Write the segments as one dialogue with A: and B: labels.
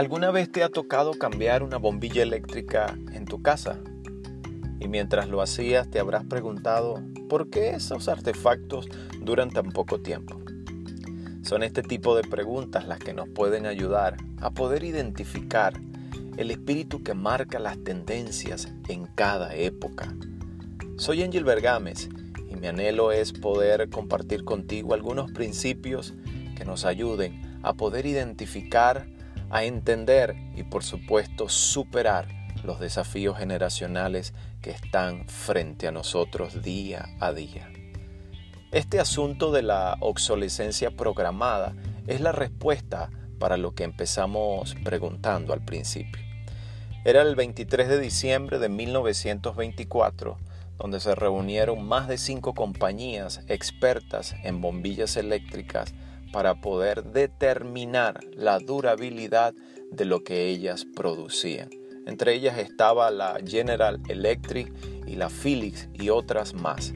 A: ¿Alguna vez te ha tocado cambiar una bombilla eléctrica en tu casa? Y mientras lo hacías te habrás preguntado, ¿por qué esos artefactos duran tan poco tiempo? Son este tipo de preguntas las que nos pueden ayudar a poder identificar el espíritu que marca las tendencias en cada época. Soy Angel Bergames y mi anhelo es poder compartir contigo algunos principios que nos ayuden a poder identificar a entender y por supuesto superar los desafíos generacionales que están frente a nosotros día a día. Este asunto de la obsolescencia programada es la respuesta para lo que empezamos preguntando al principio. Era el 23 de diciembre de 1924 donde se reunieron más de cinco compañías expertas en bombillas eléctricas para poder determinar la durabilidad de lo que ellas producían. Entre ellas estaba la General Electric y la Philips y otras más.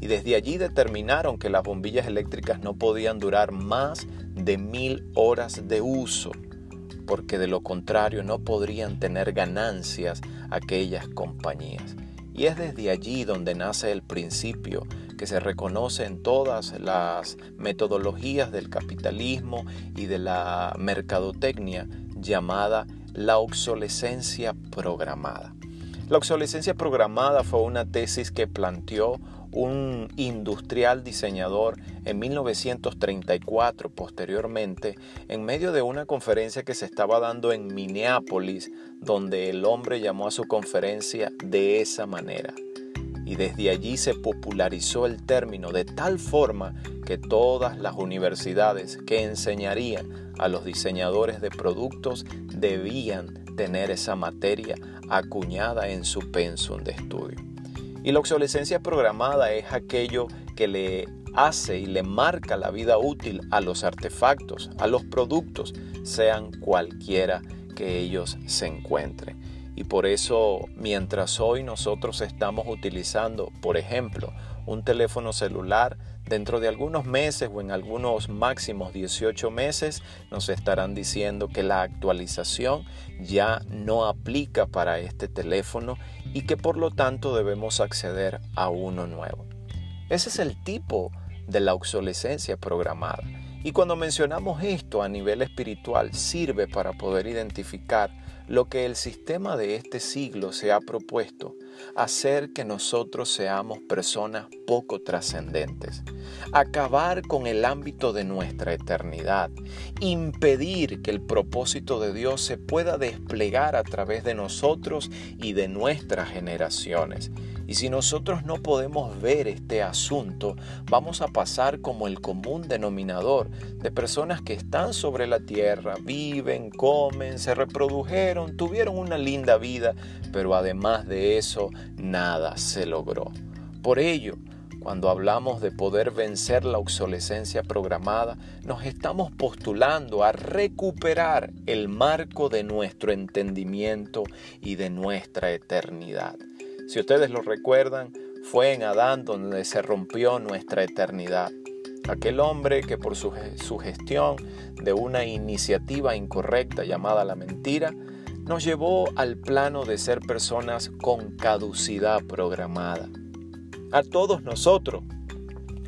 A: Y desde allí determinaron que las bombillas eléctricas no podían durar más de mil horas de uso, porque de lo contrario no podrían tener ganancias aquellas compañías. Y es desde allí donde nace el principio que se reconoce en todas las metodologías del capitalismo y de la mercadotecnia llamada la obsolescencia programada. La obsolescencia programada fue una tesis que planteó un industrial diseñador en 1934 posteriormente en medio de una conferencia que se estaba dando en Minneapolis donde el hombre llamó a su conferencia de esa manera y desde allí se popularizó el término de tal forma que todas las universidades que enseñarían a los diseñadores de productos debían tener esa materia acuñada en su pensum de estudio. Y la obsolescencia programada es aquello que le hace y le marca la vida útil a los artefactos, a los productos, sean cualquiera que ellos se encuentren. Y por eso, mientras hoy nosotros estamos utilizando, por ejemplo, un teléfono celular, dentro de algunos meses o en algunos máximos 18 meses nos estarán diciendo que la actualización ya no aplica para este teléfono y que por lo tanto debemos acceder a uno nuevo. Ese es el tipo de la obsolescencia programada. Y cuando mencionamos esto a nivel espiritual, sirve para poder identificar lo que el sistema de este siglo se ha propuesto, hacer que nosotros seamos personas poco trascendentes, acabar con el ámbito de nuestra eternidad, impedir que el propósito de Dios se pueda desplegar a través de nosotros y de nuestras generaciones y si nosotros no podemos ver este asunto, vamos a pasar como el común denominador de personas que están sobre la tierra, viven, comen, se reprodujeron, tuvieron una linda vida, pero además de eso, nada se logró. Por ello, cuando hablamos de poder vencer la obsolescencia programada, nos estamos postulando a recuperar el marco de nuestro entendimiento y de nuestra eternidad. Si ustedes lo recuerdan, fue en Adán donde se rompió nuestra eternidad. Aquel hombre que por su, gestión de una iniciativa incorrecta llamada la mentira, nos llevó al plano de ser personas con caducidad programada. A todos nosotros,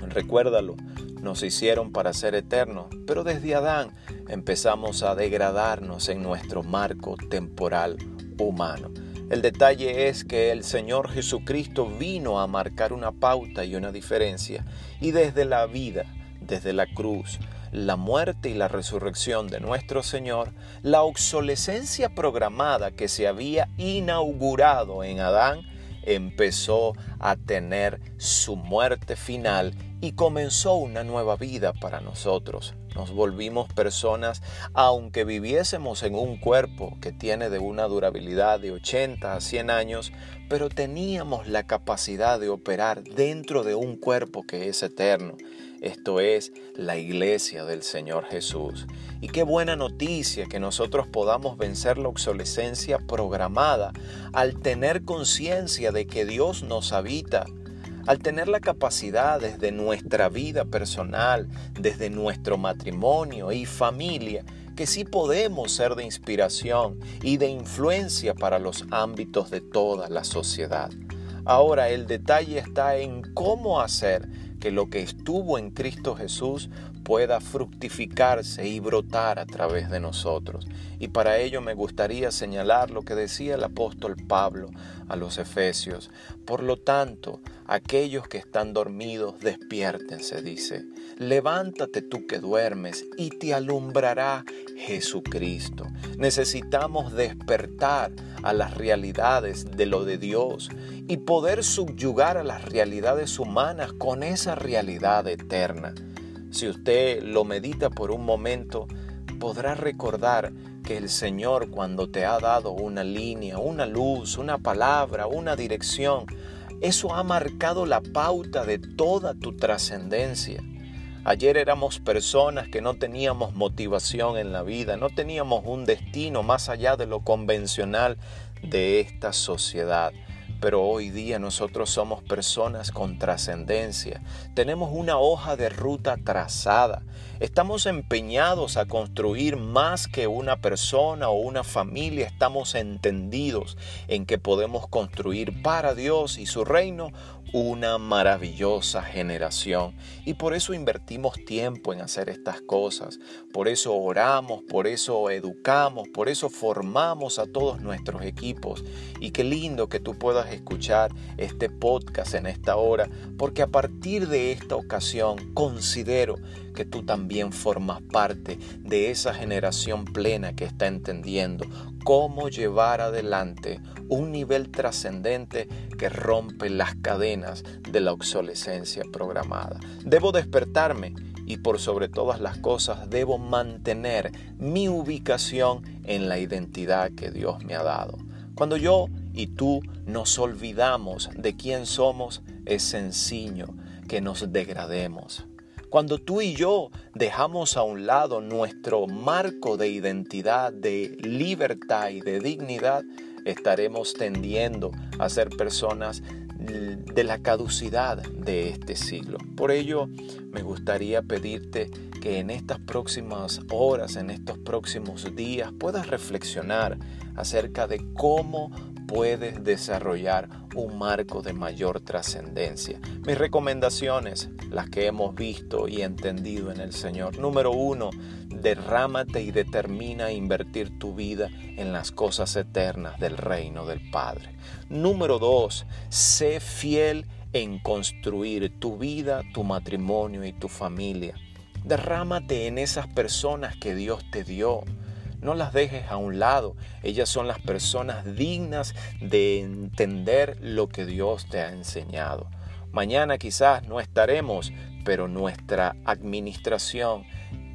A: recuérdalo, nos hicieron para ser eternos, pero desde Adán empezamos a degradarnos en nuestro marco temporal humano. El detalle es que el Señor Jesucristo vino a marcar una pauta y una diferencia y desde la vida, desde la cruz, la muerte y la resurrección de nuestro Señor, la obsolescencia programada que se había inaugurado en Adán empezó a tener su muerte final y comenzó una nueva vida para nosotros. Nos volvimos personas, aunque viviésemos en un cuerpo que tiene de una durabilidad de 80 a 100 años, pero teníamos la capacidad de operar dentro de un cuerpo que es eterno. Esto es la iglesia del Señor Jesús. Y qué buena noticia que nosotros podamos vencer la obsolescencia programada al tener conciencia de que Dios nos al tener la capacidad desde nuestra vida personal, desde nuestro matrimonio y familia, que sí podemos ser de inspiración y de influencia para los ámbitos de toda la sociedad. Ahora el detalle está en cómo hacer que lo que estuvo en Cristo Jesús pueda fructificarse y brotar a través de nosotros. Y para ello me gustaría señalar lo que decía el apóstol Pablo a los Efesios. Por lo tanto, aquellos que están dormidos, despiértense, dice. Levántate tú que duermes y te alumbrará Jesucristo. Necesitamos despertar a las realidades de lo de Dios y poder subyugar a las realidades humanas con esa realidad eterna. Si usted lo medita por un momento, podrá recordar que el Señor cuando te ha dado una línea, una luz, una palabra, una dirección, eso ha marcado la pauta de toda tu trascendencia. Ayer éramos personas que no teníamos motivación en la vida, no teníamos un destino más allá de lo convencional de esta sociedad. Pero hoy día nosotros somos personas con trascendencia. Tenemos una hoja de ruta trazada. Estamos empeñados a construir más que una persona o una familia. Estamos entendidos en que podemos construir para Dios y su reino una maravillosa generación. Y por eso invertimos tiempo en hacer estas cosas. Por eso oramos, por eso educamos, por eso formamos a todos nuestros equipos. Y qué lindo que tú puedas escuchar este podcast en esta hora, porque a partir de esta ocasión considero que tú también formas parte de esa generación plena que está entendiendo cómo llevar adelante un nivel trascendente que rompe las cadenas de la obsolescencia programada. Debo despertarme y por sobre todas las cosas debo mantener mi ubicación en la identidad que Dios me ha dado. Cuando yo y tú nos olvidamos de quién somos, es sencillo que nos degrademos. Cuando tú y yo dejamos a un lado nuestro marco de identidad, de libertad y de dignidad, estaremos tendiendo a ser personas de la caducidad de este siglo. Por ello, me gustaría pedirte que en estas próximas horas, en estos próximos días, puedas reflexionar acerca de cómo puedes desarrollar un marco de mayor trascendencia. Mis recomendaciones, las que hemos visto y entendido en el Señor. Número uno, derrámate y determina invertir tu vida en las cosas eternas del reino del Padre. Número dos, sé fiel en construir tu vida, tu matrimonio y tu familia. Derrámate en esas personas que Dios te dio. No las dejes a un lado. Ellas son las personas dignas de entender lo que Dios te ha enseñado. Mañana quizás no estaremos, pero nuestra administración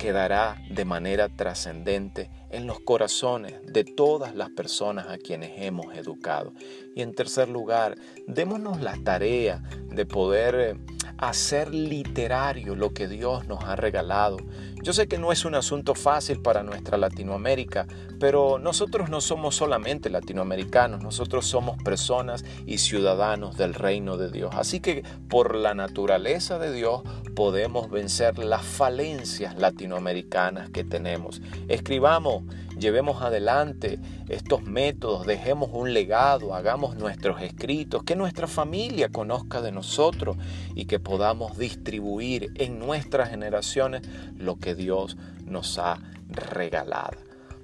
A: quedará de manera trascendente en los corazones de todas las personas a quienes hemos educado. Y en tercer lugar, démonos la tarea de poder eh, hacer literario lo que Dios nos ha regalado. Yo sé que no es un asunto fácil para nuestra Latinoamérica, pero nosotros no somos solamente latinoamericanos, nosotros somos personas y ciudadanos del reino de Dios. Así que por la naturaleza de Dios podemos vencer las falencias latinoamericanas que tenemos. Escribamos, llevemos adelante estos métodos, dejemos un legado, hagamos nuestros escritos, que nuestra familia conozca de nosotros y que podamos distribuir en nuestras generaciones lo que Dios nos ha regalado.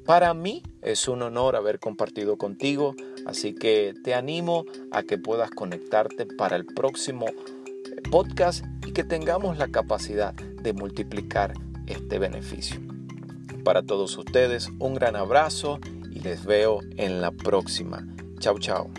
A: Para mí es un honor haber compartido contigo, así que te animo a que puedas conectarte para el próximo podcast y que tengamos la capacidad de multiplicar este beneficio. Para todos ustedes un gran abrazo y les veo en la próxima. Chao, chao.